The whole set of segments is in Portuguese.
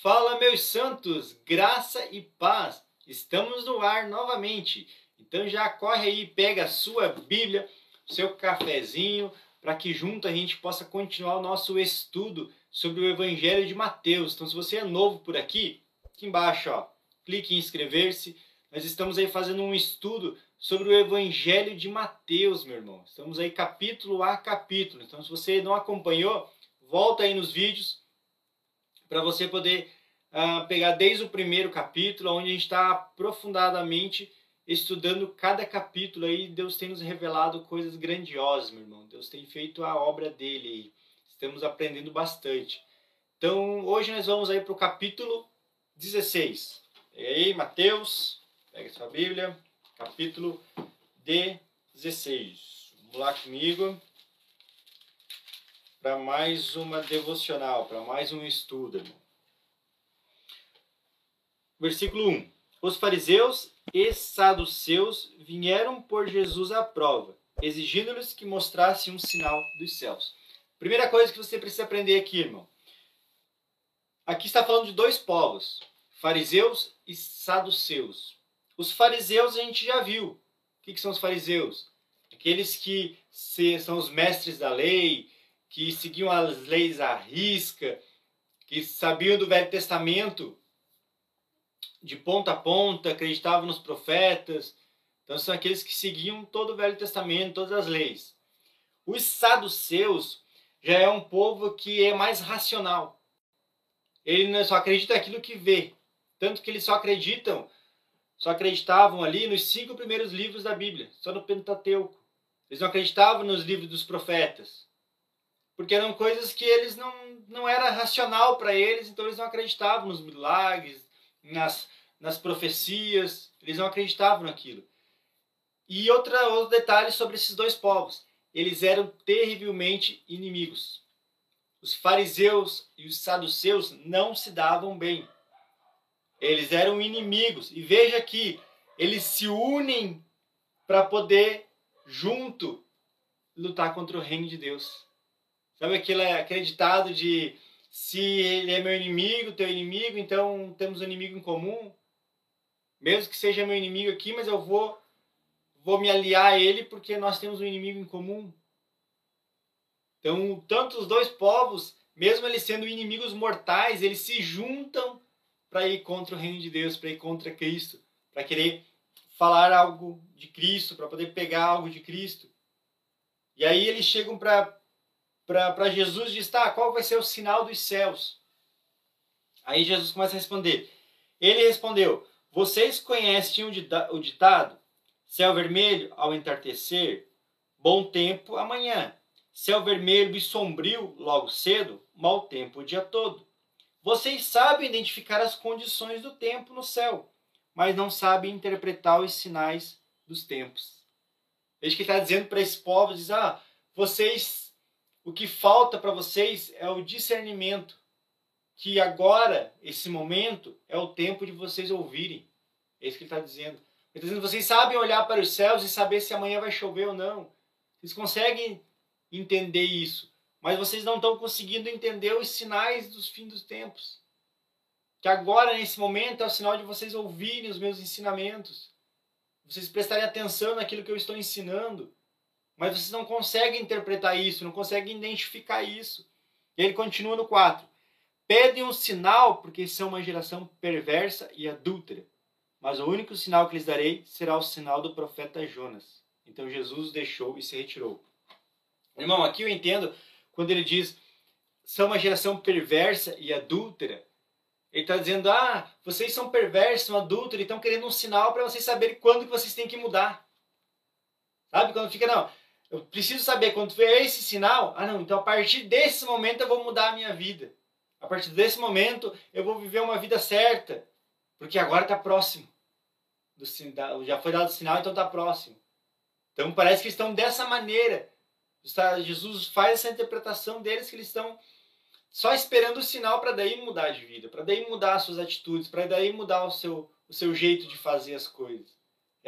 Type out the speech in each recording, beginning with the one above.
Fala, meus santos, graça e paz. Estamos no ar novamente. Então já corre aí, pega a sua Bíblia, seu cafezinho, para que junto a gente possa continuar o nosso estudo sobre o Evangelho de Mateus. Então, se você é novo por aqui, aqui embaixo, ó, clique em inscrever-se. Nós estamos aí fazendo um estudo sobre o Evangelho de Mateus, meu irmão. Estamos aí capítulo a capítulo. Então, se você não acompanhou, volta aí nos vídeos para você poder uh, pegar desde o primeiro capítulo, onde a gente está aprofundadamente estudando cada capítulo aí. Deus tem nos revelado coisas grandiosas, meu irmão. Deus tem feito a obra dele. Estamos aprendendo bastante. Então, hoje nós vamos aí para o capítulo 16. E aí, Mateus, pega sua Bíblia capítulo 16. Vamos lá comigo para mais uma devocional, para mais um estudo. Versículo 1. Os fariseus e saduceus vieram por Jesus à prova, exigindo-lhes que mostrasse um sinal dos céus. Primeira coisa que você precisa aprender aqui, irmão. Aqui está falando de dois povos, fariseus e saduceus. Os fariseus a gente já viu. O que, que são os fariseus? Aqueles que são os mestres da lei, que seguiam as leis à risca, que sabiam do Velho Testamento de ponta a ponta, acreditavam nos profetas. Então são aqueles que seguiam todo o Velho Testamento, todas as leis. Os saduceus já é um povo que é mais racional. Ele só acredita aquilo que vê. Tanto que eles só acreditam só acreditavam ali nos cinco primeiros livros da Bíblia, só no Pentateuco. Eles não acreditavam nos livros dos profetas, porque eram coisas que eles não, não era racional para eles, então eles não acreditavam nos milagres, nas, nas profecias, eles não acreditavam naquilo. E outra, outro detalhe sobre esses dois povos, eles eram terrivelmente inimigos. Os fariseus e os saduceus não se davam bem. Eles eram inimigos. E veja que eles se unem para poder, junto, lutar contra o reino de Deus. Sabe aquele, aquele ditado de se ele é meu inimigo, teu inimigo, então temos um inimigo em comum? Mesmo que seja meu inimigo aqui, mas eu vou, vou me aliar a ele porque nós temos um inimigo em comum. Então, tanto os dois povos, mesmo eles sendo inimigos mortais, eles se juntam para ir contra o reino de Deus, para ir contra Cristo, para querer falar algo de Cristo, para poder pegar algo de Cristo. E aí eles chegam para Jesus e dizem, tá, qual vai ser o sinal dos céus? Aí Jesus começa a responder. Ele respondeu, vocês conhecem o ditado? Céu vermelho ao entardecer, bom tempo amanhã. Céu vermelho e sombrio logo cedo, mau tempo o dia todo. Vocês sabem identificar as condições do tempo no céu, mas não sabem interpretar os sinais dos tempos. Veja que está dizendo para esse povo, diz, ah, vocês, o que falta para vocês é o discernimento, que agora, esse momento, é o tempo de vocês ouvirem. É isso que ele está dizendo. Ele está dizendo, vocês sabem olhar para os céus e saber se amanhã vai chover ou não. Vocês conseguem entender isso mas vocês não estão conseguindo entender os sinais dos fins dos tempos. Que agora, nesse momento, é o sinal de vocês ouvirem os meus ensinamentos, vocês prestarem atenção naquilo que eu estou ensinando, mas vocês não conseguem interpretar isso, não conseguem identificar isso. E ele continua no 4. Pedem um sinal, porque são uma geração perversa e adúltera. Mas o único sinal que lhes darei será o sinal do profeta Jonas. Então Jesus deixou e se retirou. Irmão, aqui eu entendo quando ele diz são uma geração perversa e adúltera, ele está dizendo, ah, vocês são perversos, são adúlteros, estão querendo um sinal para vocês saberem quando que vocês têm que mudar. Sabe? Quando fica, não, eu preciso saber quando vê esse sinal, ah não, então a partir desse momento eu vou mudar a minha vida. A partir desse momento eu vou viver uma vida certa, porque agora está próximo. Do, já foi dado o sinal, então está próximo. Então parece que estão dessa maneira Jesus faz essa interpretação deles que eles estão só esperando o sinal para daí mudar de vida, para daí mudar as suas atitudes, para daí mudar o seu, o seu jeito de fazer as coisas.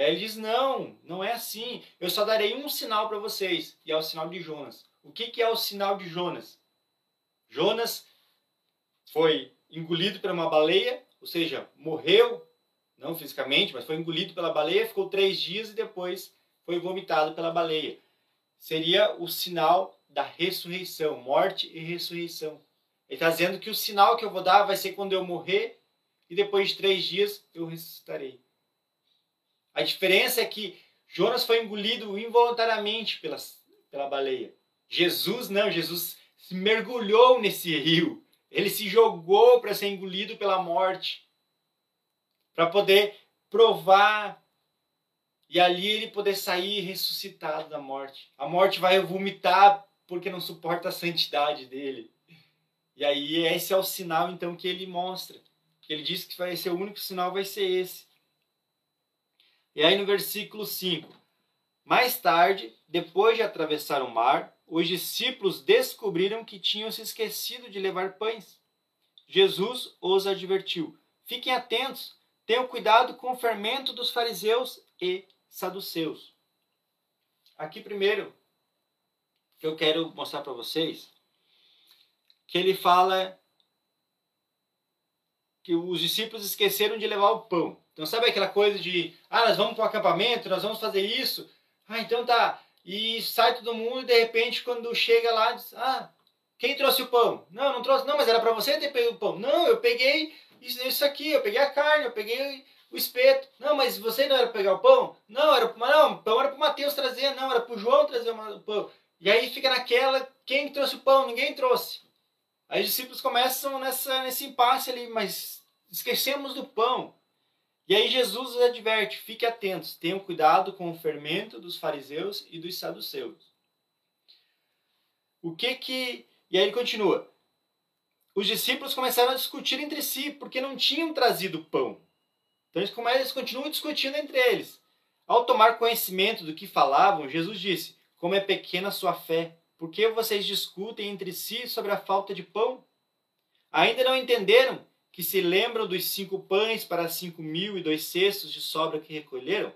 Aí ele diz: não, não é assim. Eu só darei um sinal para vocês, e é o sinal de Jonas. O que, que é o sinal de Jonas? Jonas foi engolido por uma baleia, ou seja, morreu, não fisicamente, mas foi engolido pela baleia, ficou três dias e depois foi vomitado pela baleia. Seria o sinal da ressurreição, morte e ressurreição. Ele está dizendo que o sinal que eu vou dar vai ser quando eu morrer e depois de três dias eu ressuscitarei. A diferença é que Jonas foi engolido involuntariamente pela, pela baleia. Jesus não, Jesus se mergulhou nesse rio. Ele se jogou para ser engolido pela morte, para poder provar e ali ele poder sair ressuscitado da morte. A morte vai vomitar porque não suporta a santidade dele. E aí esse é o sinal então que ele mostra. Ele diz que vai ser o único sinal vai ser esse. E aí no versículo 5. Mais tarde, depois de atravessar o mar, os discípulos descobriram que tinham se esquecido de levar pães. Jesus os advertiu: Fiquem atentos, tenham cuidado com o fermento dos fariseus e saduceus. Aqui primeiro que eu quero mostrar para vocês que ele fala que os discípulos esqueceram de levar o pão. Então sabe aquela coisa de, ah, nós vamos para o acampamento, nós vamos fazer isso. Ah, então tá. E sai todo mundo e de repente quando chega lá, diz, ah, quem trouxe o pão? Não, não trouxe. Não, mas era para você ter pego o pão. Não, eu peguei isso aqui, eu peguei a carne, eu peguei o espeto. Não, mas você não era para pegar o pão? Não, era para não, o pão era para o Mateus trazer, não, era para o João trazer o pão. E aí fica naquela, quem trouxe o pão? Ninguém trouxe. Aí os discípulos começam nessa, nesse impasse ali, mas esquecemos do pão. E aí Jesus os adverte, fiquem atentos, tenham cuidado com o fermento dos fariseus e dos saduceus. O que que... E aí ele continua. Os discípulos começaram a discutir entre si, porque não tinham trazido pão. Então eles, começam, eles continuam discutindo entre eles. Ao tomar conhecimento do que falavam, Jesus disse, como é pequena a sua fé. Por que vocês discutem entre si sobre a falta de pão? Ainda não entenderam que se lembram dos cinco pães para cinco mil e dois cestos de sobra que recolheram?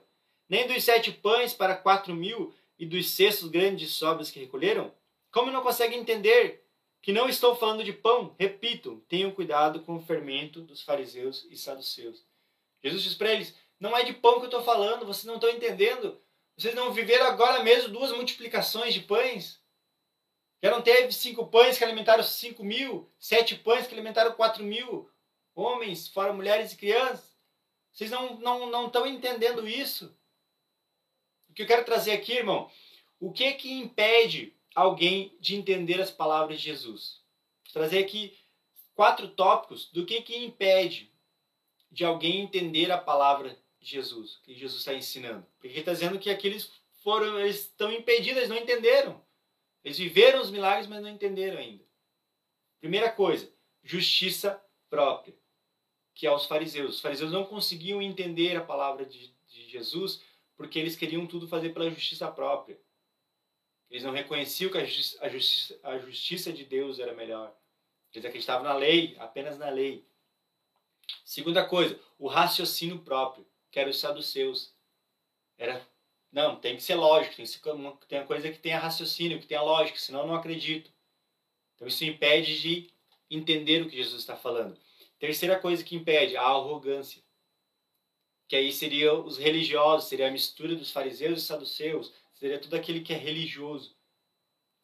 Nem dos sete pães para quatro mil e dos cestos grandes de sobras que recolheram? Como não conseguem entender que não estou falando de pão? Repito, tenham cuidado com o fermento dos fariseus e saduceus. Jesus diz para eles: não é de pão que eu estou falando, vocês não estão entendendo. Vocês não viveram agora mesmo duas multiplicações de pães? Já não teve cinco pães que alimentaram cinco mil, sete pães que alimentaram quatro mil homens, fora mulheres e crianças. Vocês não estão não, não estão entendendo isso. O que eu quero trazer aqui, irmão, o que que impede alguém de entender as palavras de Jesus? Vou trazer aqui quatro tópicos do que que impede de alguém entender a palavra de Jesus, que Jesus está ensinando. Porque ele está dizendo que aqueles foram, eles estão impedidos, eles não entenderam. Eles viveram os milagres, mas não entenderam ainda. Primeira coisa, justiça própria, que é os fariseus. Os fariseus não conseguiam entender a palavra de, de Jesus porque eles queriam tudo fazer pela justiça própria. Eles não reconheciam que a justiça, a justiça, a justiça de Deus era melhor. Eles acreditavam na lei, apenas na lei. Segunda coisa, o raciocínio próprio, que era os saduceus. Era não, tem que ser lógico, tem que ser tem uma coisa que tenha raciocínio, que tenha lógica, senão eu não acredito. Então isso impede de entender o que Jesus está falando. Terceira coisa que impede, a arrogância. Que aí seria os religiosos, seria a mistura dos fariseus e saduceus, seria tudo aquele que é religioso.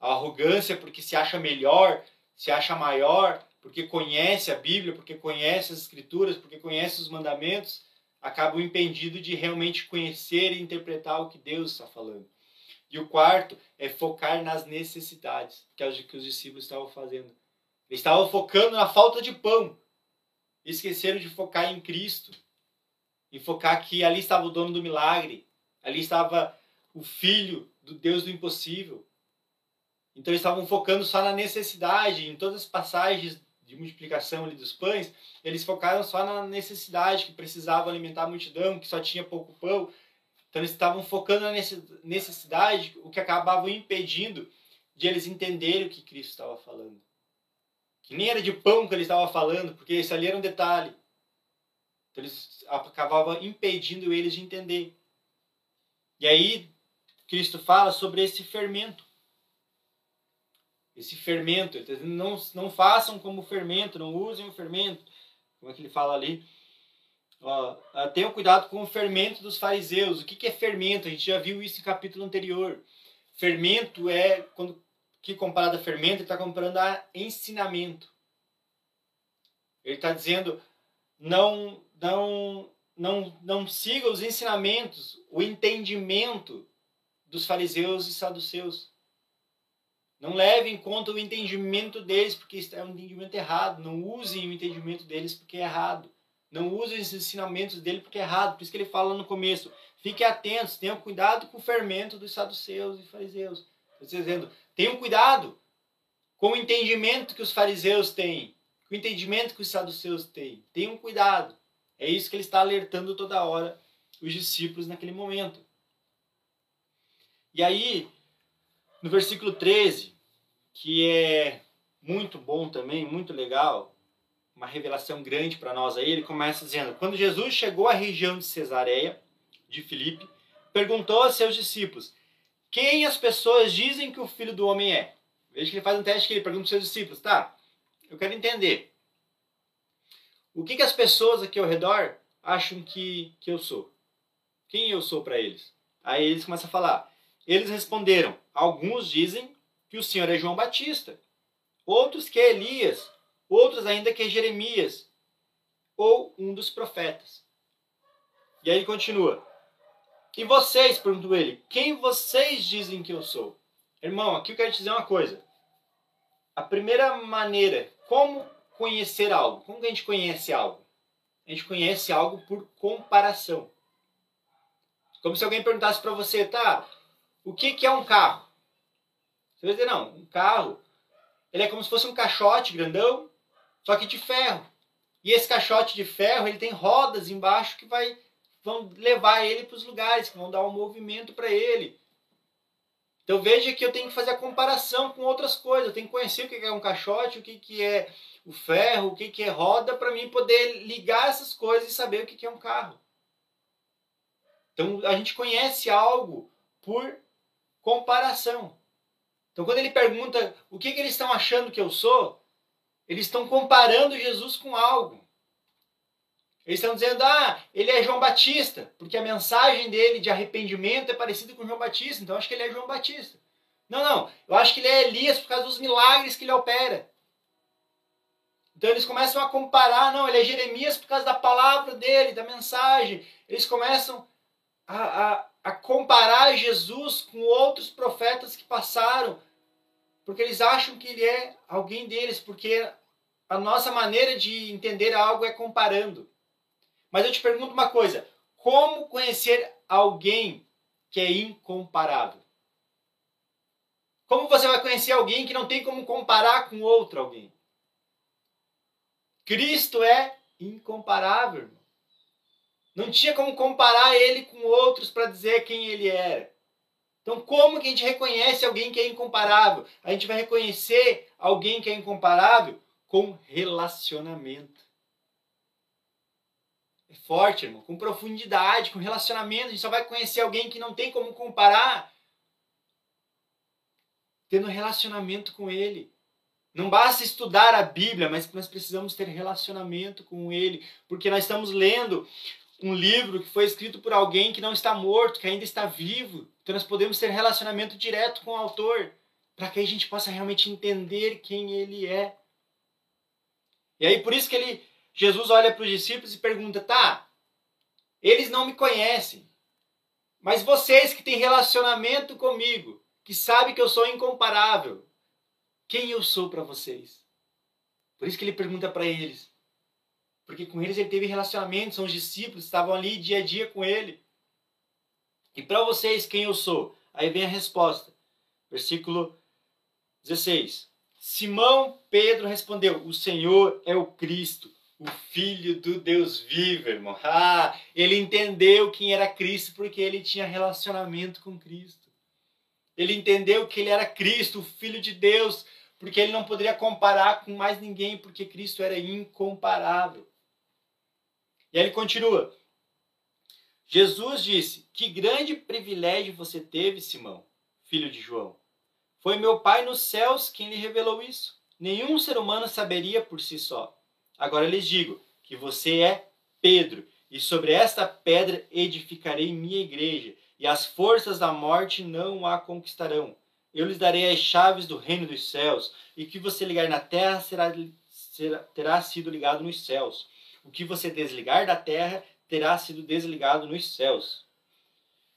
A arrogância porque se acha melhor, se acha maior, porque conhece a Bíblia, porque conhece as Escrituras, porque conhece os mandamentos, acabam impedindo de realmente conhecer e interpretar o que Deus está falando. E o quarto é focar nas necessidades, que é o que os discípulos estavam fazendo. Eles estavam focando na falta de pão. Esqueceram de focar em Cristo. E focar que ali estava o dono do milagre. Ali estava o filho do Deus do impossível. Então eles estavam focando só na necessidade, em todas as passagens de multiplicação ali dos pães, eles focaram só na necessidade, que precisava alimentar a multidão, que só tinha pouco pão. Então eles estavam focando na necessidade, o que acabava impedindo de eles entenderem o que Cristo estava falando. Que nem era de pão que ele estava falando, porque isso ali era um detalhe. Então eles acabavam impedindo eles de entender. E aí Cristo fala sobre esse fermento. esse fermento. Dizendo, não, não façam como fermento, não usem o fermento. Como é que ele fala ali? Ó, ah, tenham cuidado com o fermento dos fariseus. O que, que é fermento? A gente já viu isso em capítulo anterior. Fermento é, quando que comparado a fermento, ele está comparando a ensinamento. Ele está dizendo, não, não, não, não siga os ensinamentos, o entendimento dos fariseus e saduceus. Não leve em conta o entendimento deles, porque é um entendimento errado. Não usem o entendimento deles, porque é errado. Não usem os ensinamentos dele, porque é errado. Por isso que ele fala no começo: fiquem atentos, tenham cuidado com o fermento dos saduceus e fariseus. Está dizendo: tenham cuidado com o entendimento que os fariseus têm, com o entendimento que os saduceus têm. Tenham cuidado. É isso que ele está alertando toda hora os discípulos naquele momento. E aí, no versículo 13, que é muito bom também, muito legal, uma revelação grande para nós aí, ele começa dizendo: Quando Jesus chegou à região de Cesareia, de Filipe, perguntou a seus discípulos: Quem as pessoas dizem que o filho do homem é? Veja que ele faz um teste que ele pergunta aos seus discípulos: Tá, eu quero entender. O que, que as pessoas aqui ao redor acham que, que eu sou? Quem eu sou para eles? Aí eles começam a falar. Eles responderam: Alguns dizem que o Senhor é João Batista, outros que é Elias, outros ainda que é Jeremias ou um dos profetas. E aí continua. E vocês, perguntou ele, quem vocês dizem que eu sou? Irmão, aqui eu quero te dizer uma coisa. A primeira maneira, como conhecer algo? Como que a gente conhece algo? A gente conhece algo por comparação. Como se alguém perguntasse para você, tá, o que, que é um carro? Você vai dizer, não, um carro, ele é como se fosse um caixote grandão, só que de ferro. E esse caixote de ferro, ele tem rodas embaixo que vai, vão levar ele para os lugares, que vão dar um movimento para ele. Então veja que eu tenho que fazer a comparação com outras coisas. Eu tenho que conhecer o que é um caixote, o que é o ferro, o que é roda, para mim poder ligar essas coisas e saber o que é um carro. Então a gente conhece algo por comparação. Então, quando ele pergunta o que, que eles estão achando que eu sou, eles estão comparando Jesus com algo. Eles estão dizendo, ah, ele é João Batista, porque a mensagem dele de arrependimento é parecida com João Batista, então acho que ele é João Batista. Não, não, eu acho que ele é Elias por causa dos milagres que ele opera. Então eles começam a comparar, não, ele é Jeremias por causa da palavra dele, da mensagem. Eles começam a, a, a comparar Jesus com outros profetas que passaram, porque eles acham que ele é alguém deles, porque a nossa maneira de entender algo é comparando. Mas eu te pergunto uma coisa: como conhecer alguém que é incomparável? Como você vai conhecer alguém que não tem como comparar com outro alguém? Cristo é incomparável. Irmão. Não tinha como comparar ele com outros para dizer quem ele era. Então, como que a gente reconhece alguém que é incomparável? A gente vai reconhecer alguém que é incomparável com relacionamento. É forte, irmão, com profundidade, com relacionamento. A gente só vai conhecer alguém que não tem como comparar tendo relacionamento com ele. Não basta estudar a Bíblia, mas nós precisamos ter relacionamento com ele, porque nós estamos lendo um livro que foi escrito por alguém que não está morto, que ainda está vivo. Então nós podemos ter relacionamento direto com o autor, para que a gente possa realmente entender quem ele é. E aí por isso que ele, Jesus olha para os discípulos e pergunta: "Tá, eles não me conhecem, mas vocês que têm relacionamento comigo, que sabem que eu sou incomparável, quem eu sou para vocês?" Por isso que ele pergunta para eles: porque com eles ele teve relacionamento, são os discípulos, estavam ali dia a dia com ele. E para vocês, quem eu sou? Aí vem a resposta. Versículo 16. Simão Pedro respondeu: O Senhor é o Cristo, o Filho do Deus vivo, irmão. Ah, ele entendeu quem era Cristo porque ele tinha relacionamento com Cristo. Ele entendeu que ele era Cristo, o Filho de Deus, porque ele não poderia comparar com mais ninguém, porque Cristo era incomparável. E aí ele continua. Jesus disse: Que grande privilégio você teve, Simão, filho de João. Foi meu Pai nos céus quem lhe revelou isso. Nenhum ser humano saberia por si só. Agora lhes digo que você é Pedro, e sobre esta pedra edificarei minha igreja, e as forças da morte não a conquistarão. Eu lhes darei as chaves do reino dos céus, e o que você ligar na terra será, será, terá sido ligado nos céus. O que você desligar da terra terá sido desligado nos céus.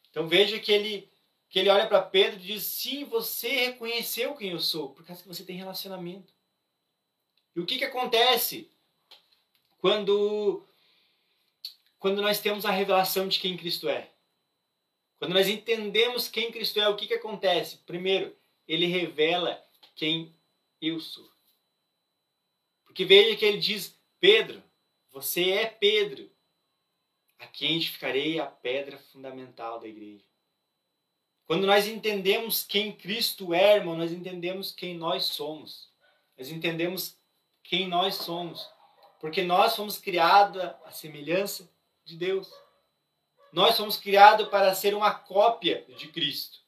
Então veja que ele que ele olha para Pedro e diz: Sim, você reconheceu quem eu sou, por causa que você tem relacionamento. E o que, que acontece quando, quando nós temos a revelação de quem Cristo é? Quando nós entendemos quem Cristo é, o que, que acontece? Primeiro, ele revela quem eu sou. Porque veja que ele diz: Pedro, você é Pedro, a quem edificarei a pedra fundamental da igreja. Quando nós entendemos quem Cristo é, irmão, nós entendemos quem nós somos. Nós entendemos quem nós somos. Porque nós fomos criados à semelhança de Deus. Nós fomos criados para ser uma cópia de Cristo.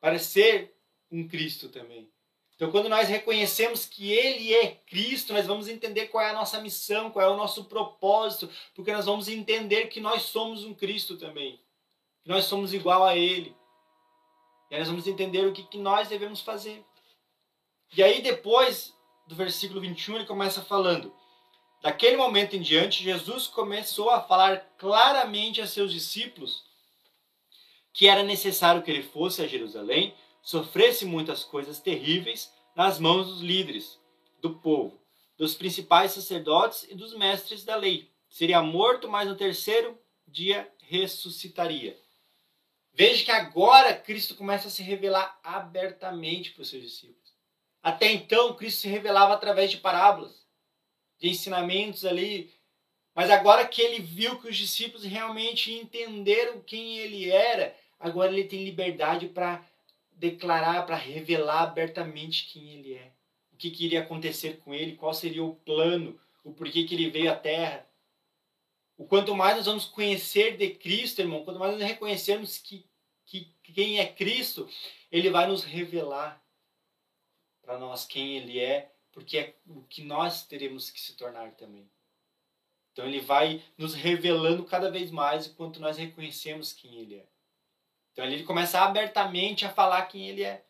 Para ser um Cristo também. Então, quando nós reconhecemos que Ele é Cristo, nós vamos entender qual é a nossa missão, qual é o nosso propósito, porque nós vamos entender que nós somos um Cristo também. Que nós somos igual a Ele. E aí nós vamos entender o que, que nós devemos fazer. E aí depois do versículo 21 ele começa falando: Daquele momento em diante, Jesus começou a falar claramente a seus discípulos que era necessário que ele fosse a Jerusalém, sofresse muitas coisas terríveis nas mãos dos líderes do povo, dos principais sacerdotes e dos mestres da lei. Seria morto, mas no terceiro dia ressuscitaria. Veja que agora Cristo começa a se revelar abertamente para os seus discípulos. Até então, Cristo se revelava através de parábolas, de ensinamentos ali. Mas agora que ele viu que os discípulos realmente entenderam quem ele era, agora ele tem liberdade para declarar, para revelar abertamente quem ele é. O que, que, iria acontecer com ele, qual seria o plano, o porquê que ele veio à Terra. O quanto mais nós vamos conhecer de Cristo, irmão, quanto mais nós reconhecermos que, que quem é Cristo, ele vai nos revelar para nós quem ele é, porque é o que nós teremos que se tornar também. Então ele vai nos revelando cada vez mais o quanto nós reconhecemos quem ele é. Então ele começa abertamente a falar quem ele é,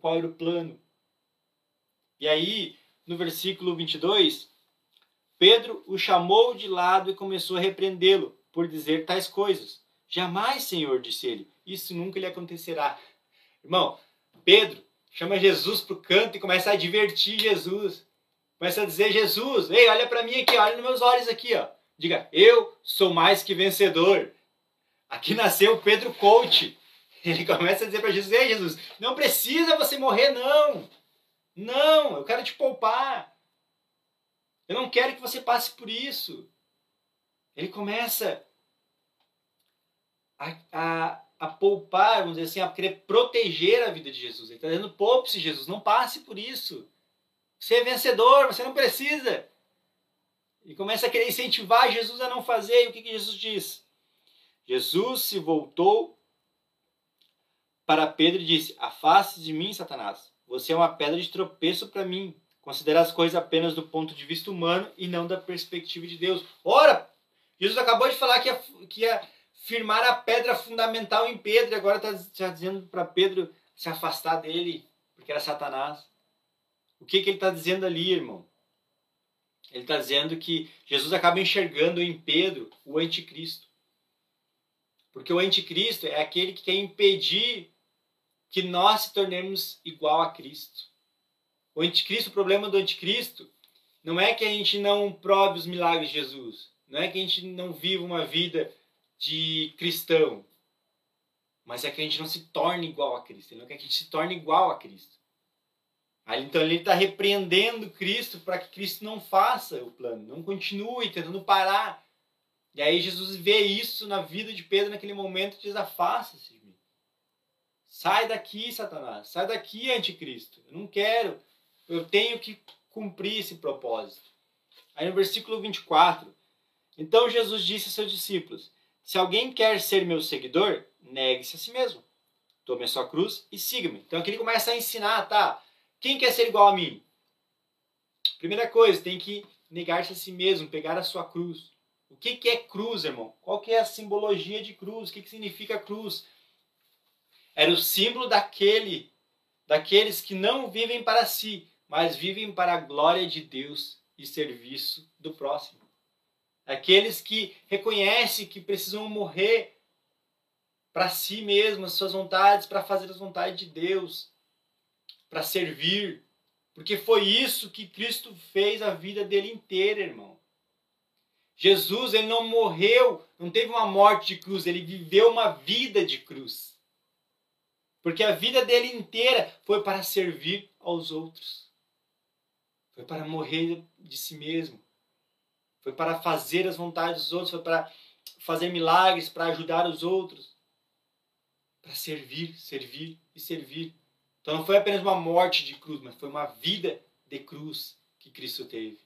qual era o plano. E aí, no versículo 22, Pedro o chamou de lado e começou a repreendê-lo por dizer tais coisas. Jamais, Senhor, disse ele, isso nunca lhe acontecerá. Irmão, Pedro chama Jesus para o canto e começa a divertir Jesus. Começa a dizer: Jesus, ei, olha para mim aqui, olha nos meus olhos aqui, ó. Diga, eu sou mais que vencedor. Aqui nasceu Pedro Coach. Ele começa a dizer para Jesus: Ei, Jesus, não precisa você morrer, não. Não, eu quero te poupar. Eu não quero que você passe por isso. Ele começa a, a, a poupar, vamos dizer assim, a querer proteger a vida de Jesus. Ele está dizendo: poupe-se, Jesus, não passe por isso. Você é vencedor, você não precisa. E começa a querer incentivar Jesus a não fazer. E o que, que Jesus diz? Jesus se voltou para Pedro e disse: Afaste de mim, Satanás. Você é uma pedra de tropeço para mim. Considera as coisas apenas do ponto de vista humano e não da perspectiva de Deus. Ora, Jesus acabou de falar que ia, que ia firmar a pedra fundamental em Pedro e agora está tá dizendo para Pedro se afastar dele, porque era Satanás. O que, que ele está dizendo ali, irmão? Ele está dizendo que Jesus acaba enxergando em Pedro o anticristo. Porque o anticristo é aquele que quer impedir que nós se tornemos igual a Cristo. O anticristo, o problema do anticristo não é que a gente não prove os milagres de Jesus, não é que a gente não viva uma vida de cristão, mas é que a gente não se torne igual a Cristo, ele não quer que a gente se torne igual a Cristo. Aí, então ele está repreendendo Cristo para que Cristo não faça o plano, não continue tentando parar. E aí Jesus vê isso na vida de Pedro naquele momento e diz: afasta-se de mim. Sai daqui, Satanás. Sai daqui, anticristo. Eu não quero. Eu tenho que cumprir esse propósito. Aí no versículo 24, então Jesus disse a seus discípulos: Se alguém quer ser meu seguidor, negue-se a si mesmo. Tome a sua cruz e siga-me. Então aqui ele começa a ensinar, tá? Quem quer ser igual a mim? Primeira coisa, tem que negar-se a si mesmo, pegar a sua cruz. O que, que é cruz, irmão? Qual que é a simbologia de cruz? O que, que significa cruz? Era o símbolo daquele, daqueles que não vivem para si, mas vivem para a glória de Deus e serviço do próximo. Aqueles que reconhecem que precisam morrer para si mesmo, as suas vontades, para fazer as vontades de Deus, para servir. Porque foi isso que Cristo fez a vida dele inteira, irmão. Jesus, ele não morreu, não teve uma morte de cruz, ele viveu uma vida de cruz. Porque a vida dele inteira foi para servir aos outros. Foi para morrer de si mesmo. Foi para fazer as vontades dos outros, foi para fazer milagres, para ajudar os outros para servir, servir e servir. Então não foi apenas uma morte de cruz, mas foi uma vida de cruz que Cristo teve.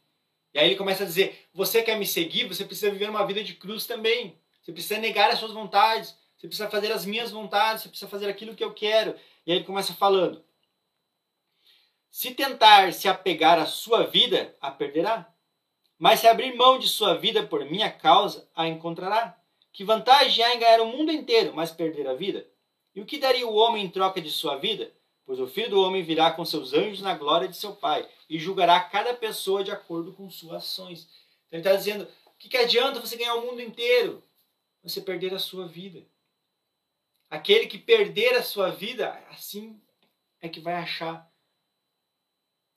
E aí ele começa a dizer: você quer me seguir, você precisa viver uma vida de cruz também. Você precisa negar as suas vontades, você precisa fazer as minhas vontades, você precisa fazer aquilo que eu quero. E aí ele começa falando: se tentar se apegar à sua vida, a perderá. Mas se abrir mão de sua vida por minha causa, a encontrará. Que vantagem há em ganhar o mundo inteiro, mas perder a vida? E o que daria o homem em troca de sua vida? Pois o filho do homem virá com seus anjos na glória de seu Pai e julgará cada pessoa de acordo com suas ações. Então ele está dizendo: o que, que adianta você ganhar o mundo inteiro? Você perder a sua vida. Aquele que perder a sua vida, assim é que vai achar.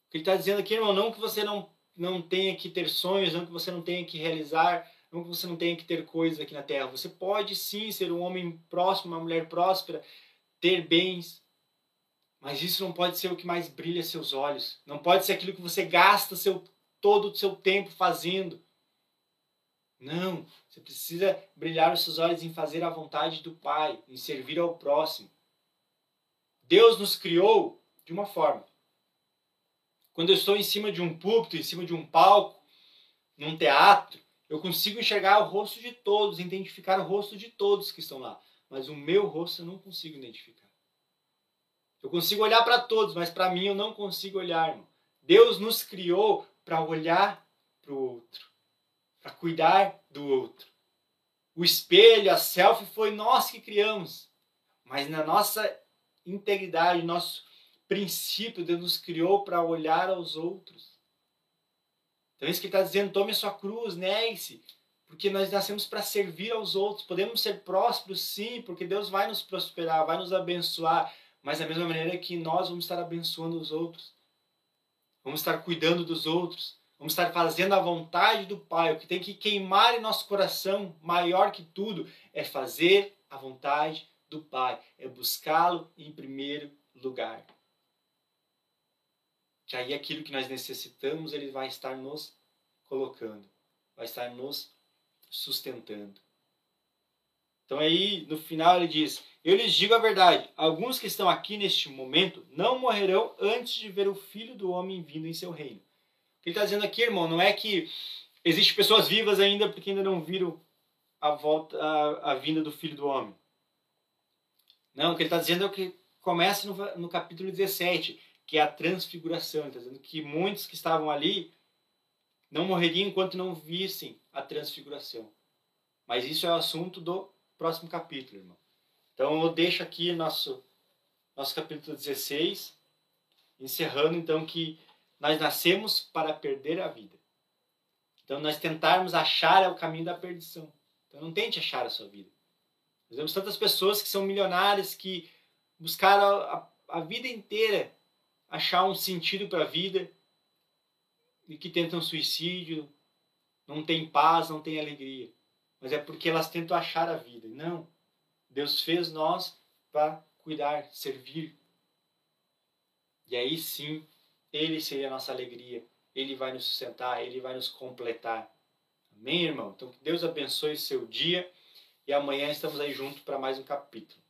O que ele está dizendo aqui, irmão, não que você não, não tenha que ter sonhos, não que você não tenha que realizar não que você não tenha que ter coisas aqui na terra. Você pode sim ser um homem próximo, uma mulher próspera, ter bens, mas isso não pode ser o que mais brilha seus olhos. Não pode ser aquilo que você gasta seu, todo o seu tempo fazendo. Não, você precisa brilhar os seus olhos em fazer a vontade do Pai, em servir ao próximo. Deus nos criou de uma forma. Quando eu estou em cima de um púlpito, em cima de um palco, num teatro, eu consigo enxergar o rosto de todos, identificar o rosto de todos que estão lá. Mas o meu rosto eu não consigo identificar. Eu consigo olhar para todos, mas para mim eu não consigo olhar. Irmão. Deus nos criou para olhar para o outro, para cuidar do outro. O espelho, a selfie foi nós que criamos. Mas na nossa integridade, nosso princípio, Deus nos criou para olhar aos outros. Então é isso que ele está dizendo, tome a sua cruz, negue-se, porque nós nascemos para servir aos outros. Podemos ser prósperos, sim, porque Deus vai nos prosperar, vai nos abençoar, mas da mesma maneira que nós vamos estar abençoando os outros. Vamos estar cuidando dos outros. Vamos estar fazendo a vontade do Pai. O que tem que queimar em nosso coração, maior que tudo, é fazer a vontade do Pai, é buscá-lo em primeiro lugar que aí aquilo que nós necessitamos, ele vai estar nos colocando, vai estar nos sustentando. Então aí, no final ele diz: Eu lhes digo a verdade, alguns que estão aqui neste momento não morrerão antes de ver o Filho do Homem vindo em seu reino. O que ele está dizendo aqui, irmão, não é que existem pessoas vivas ainda porque ainda não viram a volta, a, a vinda do Filho do Homem. Não, o que ele está dizendo é o que começa no, no capítulo 17 que é a transfiguração. Está dizendo que muitos que estavam ali não morreriam enquanto não vissem a transfiguração. Mas isso é o assunto do próximo capítulo, irmão. Então eu deixo aqui nosso, nosso capítulo 16, encerrando então que nós nascemos para perder a vida. Então nós tentarmos achar o caminho da perdição. Então não tente achar a sua vida. Nós vemos tantas pessoas que são milionárias que buscaram a, a vida inteira achar um sentido para a vida e que tentam suicídio, não tem paz, não tem alegria. Mas é porque elas tentam achar a vida. Não. Deus fez nós para cuidar, servir. E aí sim, Ele seria a nossa alegria. Ele vai nos sustentar, Ele vai nos completar. Amém, irmão? Então que Deus abençoe seu dia e amanhã estamos aí juntos para mais um capítulo.